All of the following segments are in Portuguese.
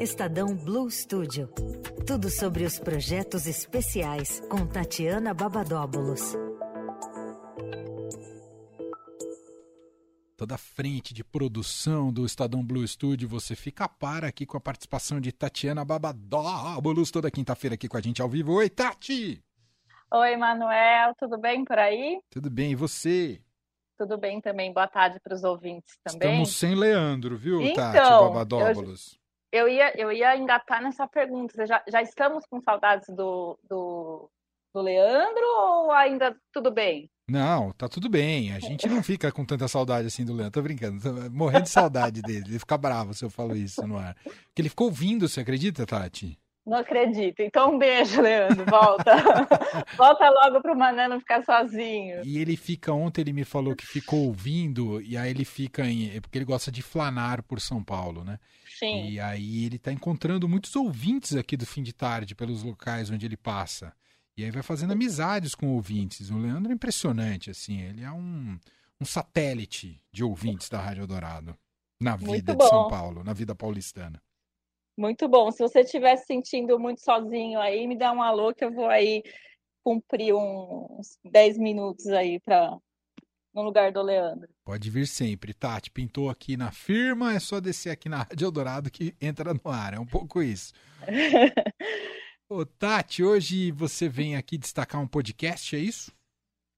Estadão Blue Studio. Tudo sobre os projetos especiais com Tatiana Babadóbulos. Toda a frente de produção do Estadão Blue Studio, você fica a par aqui com a participação de Tatiana Babadóbulos, toda quinta-feira aqui com a gente ao vivo. Oi, Tati! Oi, Manuel, tudo bem por aí? Tudo bem, e você? Tudo bem também. Boa tarde para os ouvintes também. Estamos sem Leandro, viu, então, Tati Babadóbulos? Eu, eu, ia, eu ia engatar nessa pergunta. Já, já estamos com saudades do, do, do Leandro ou ainda tudo bem? Não, tá tudo bem. A gente não fica com tanta saudade assim do Leandro. Tô brincando. Tô morrendo de saudade dele. Ele fica bravo se eu falo isso no ar. Porque ele ficou ouvindo, você acredita, Tati? Não acredito. Então, um beijo, Leandro. Volta. Volta logo pro Mané não ficar sozinho. E ele fica, ontem ele me falou que ficou ouvindo, e aí ele fica em. é Porque ele gosta de flanar por São Paulo, né? Sim. E aí ele tá encontrando muitos ouvintes aqui do fim de tarde, pelos locais onde ele passa. E aí vai fazendo amizades com ouvintes. O Leandro é impressionante, assim. Ele é um, um satélite de ouvintes da Rádio Dourado. Na vida de São. Paulo, na vida paulistana. Muito bom. Se você estiver se sentindo muito sozinho aí, me dá um alô que eu vou aí cumprir uns 10 minutos aí para no lugar do Leandro. Pode vir sempre. Tati, pintou aqui na firma, é só descer aqui na Rádio Eldorado que entra no ar. É um pouco isso. Ô, Tati, hoje você vem aqui destacar um podcast, é isso?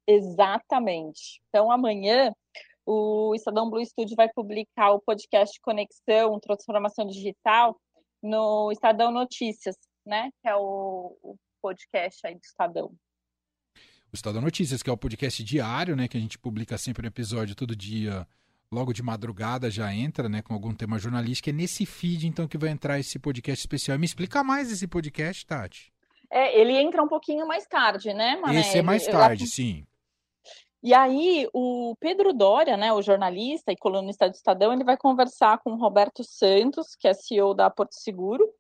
Exatamente. Então, amanhã, o Estadão Blue Studio vai publicar o podcast Conexão, Transformação Digital, no Estadão Notícias, né? Que é o, o podcast aí do Estadão. O Estadão Notícias, que é o podcast diário, né? Que a gente publica sempre um episódio todo dia, logo de madrugada já entra, né? Com algum tema jornalístico. É nesse feed, então, que vai entrar esse podcast especial. Me explica mais esse podcast, Tati. É, ele entra um pouquinho mais tarde, né, Mané? esse é mais Ele- tarde, sim. E aí, o Pedro Doria, né, o jornalista e colunista do Estadão, ele vai conversar com o Roberto Santos, que é CEO da Porto Seguro,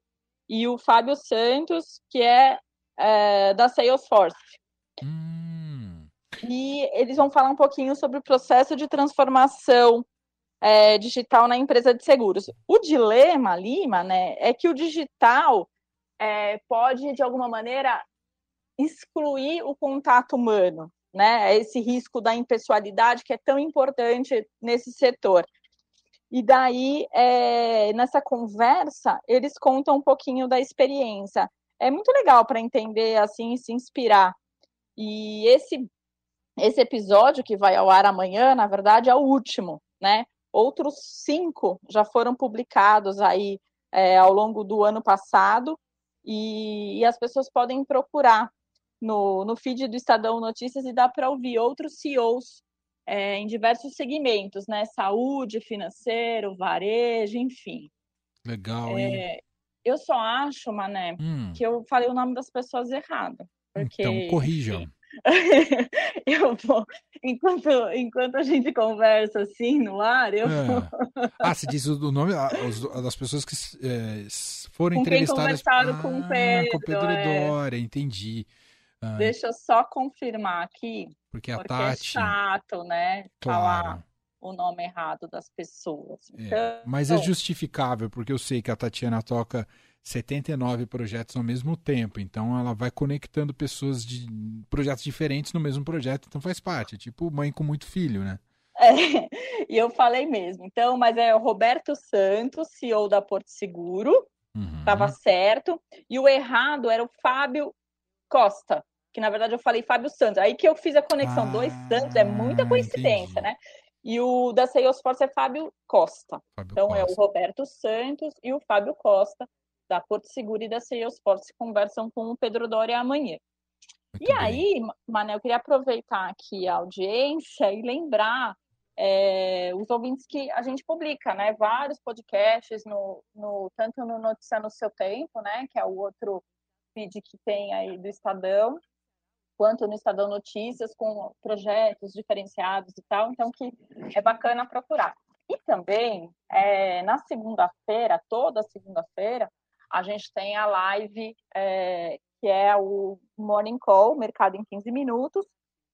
e o Fábio Santos, que é, é, da Salesforce. Hum, E eles vão falar um pouquinho sobre o processo de transformação é, digital na empresa de seguros. O dilema ali, né, é que o digital é, pode, de alguma maneira, excluir o contato humano, né? Esse risco da impessoalidade que é tão importante nesse setor. E daí, é, nessa conversa, eles contam um pouquinho da experiência. É muito legal para entender assim e se inspirar. E esse esse episódio que vai ao ar amanhã, na verdade, é o último, né? Outros cinco já foram publicados aí é, ao longo do ano passado e, e as pessoas podem procurar no, no feed do Estadão Notícias e dá para ouvir outros CEOs é, em diversos segmentos, né? Saúde, financeiro, varejo, enfim. legal, hein? É, eu só acho, Mané, Hum, que eu falei o nome das pessoas errado. Porque, então, corrijam. eu vou, enquanto, enquanto a gente conversa assim no ar, eu vou É. Ah, você diz o nome ah, das pessoas que é, foram Com quem entrevistadas. conversaram com o Ah, Pedro, com o Pedro é. Dória, entendi. Ah, deixa eu só confirmar aqui, porque a porque é Tati. chato, né? Falar Claro. o nome errado das pessoas. é. Então, Mas é justificável, porque eu sei que a Tatiana toca 79 projetos ao mesmo tempo. Então ela vai conectando pessoas de projetos diferentes no mesmo projeto, então faz parte. É tipo mãe com muito filho, né? é, e eu falei mesmo. Então, mas é o Roberto Santos, CEO da Porto Seguro, Uhum. estava certo, e o errado era o Fábio Costa, que na verdade eu falei Fábio Santos. Aí que eu fiz a conexão, dois Ah, Santos, é muita coincidência, entendi. né? E o da Salesforce é Fábio Costa. Fábio Então é o Costa. Roberto Santos e o Fábio Costa, da Porto Seguro e da Salesforce, conversam com o Pedro Doria amanhã. Muito E bem. aí, Mané, eu queria aproveitar aqui a audiência e lembrar é, os ouvintes que a gente publica, né? Vários podcasts, no, no, tanto no Notícia no Seu Tempo, né? Que é o outro feed que tem aí do Estadão, quanto no Estadão Notícias, com projetos diferenciados e tal. Então, que é bacana procurar. E também, é, na segunda-feira, toda segunda-feira, a gente tem a live é, que é o Morning Call, Mercado em 15 Minutos,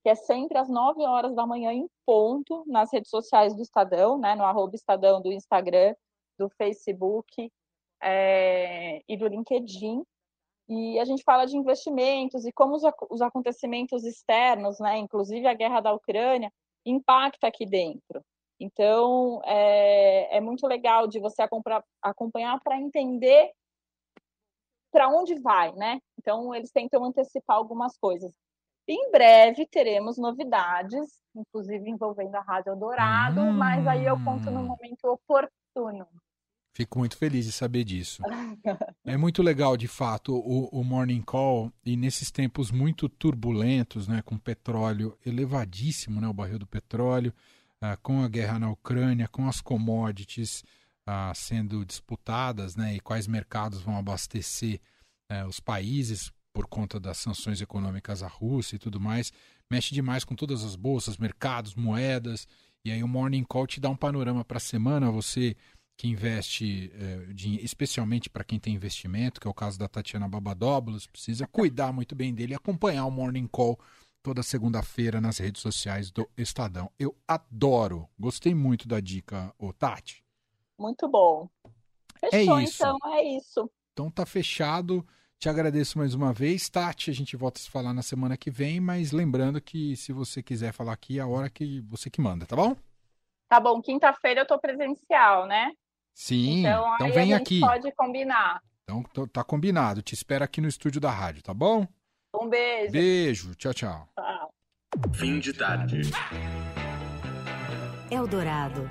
que é sempre às 9 horas da manhã em ponto nas redes sociais do Estadão, né, no arroba Estadão do Instagram, do Facebook é, e do LinkedIn. E a gente fala de investimentos e como os, os acontecimentos externos, né, inclusive a guerra da Ucrânia, impacta aqui dentro. Então, é, é muito legal de você acompanhar para entender para onde vai, né? Então, eles tentam antecipar algumas coisas. Em breve teremos novidades, inclusive envolvendo a Rádio Dourado, hum. mas aí eu conto no momento oportuno. Fico muito feliz de saber disso. é muito legal, de fato, o, o, Morning Call e nesses tempos muito turbulentos, né, com petróleo elevadíssimo, né, o barril do petróleo, uh, com a guerra na Ucrânia, com as commodities uh, sendo disputadas, né, e quais mercados vão abastecer uh, os países por conta das sanções econômicas à Rússia e tudo mais, mexe demais com todas as bolsas, mercados, moedas. E aí o Morning Call te dá um panorama para a semana, você que investe, é, de, especialmente para quem tem investimento, que é o caso da Tatiana Babadóbulos, precisa cuidar muito bem dele e acompanhar o Morning Call toda segunda-feira nas redes sociais do Estadão. Eu adoro, gostei muito da dica, ô Tati. Muito bom. É Fechou, é isso. então, é isso. Então tá fechado. Te agradeço mais uma vez, Tati. A gente volta a se falar na semana que vem, mas lembrando que se você quiser falar aqui, é a hora que você que manda, tá bom? Tá bom, quinta-feira eu tô presencial, né? Sim, então, então vem aqui. pode combinar. Então tá combinado. Te espero aqui no estúdio da rádio, tá bom? Um beijo. Beijo. Tchau, tchau. Fim de tarde. Eldorado.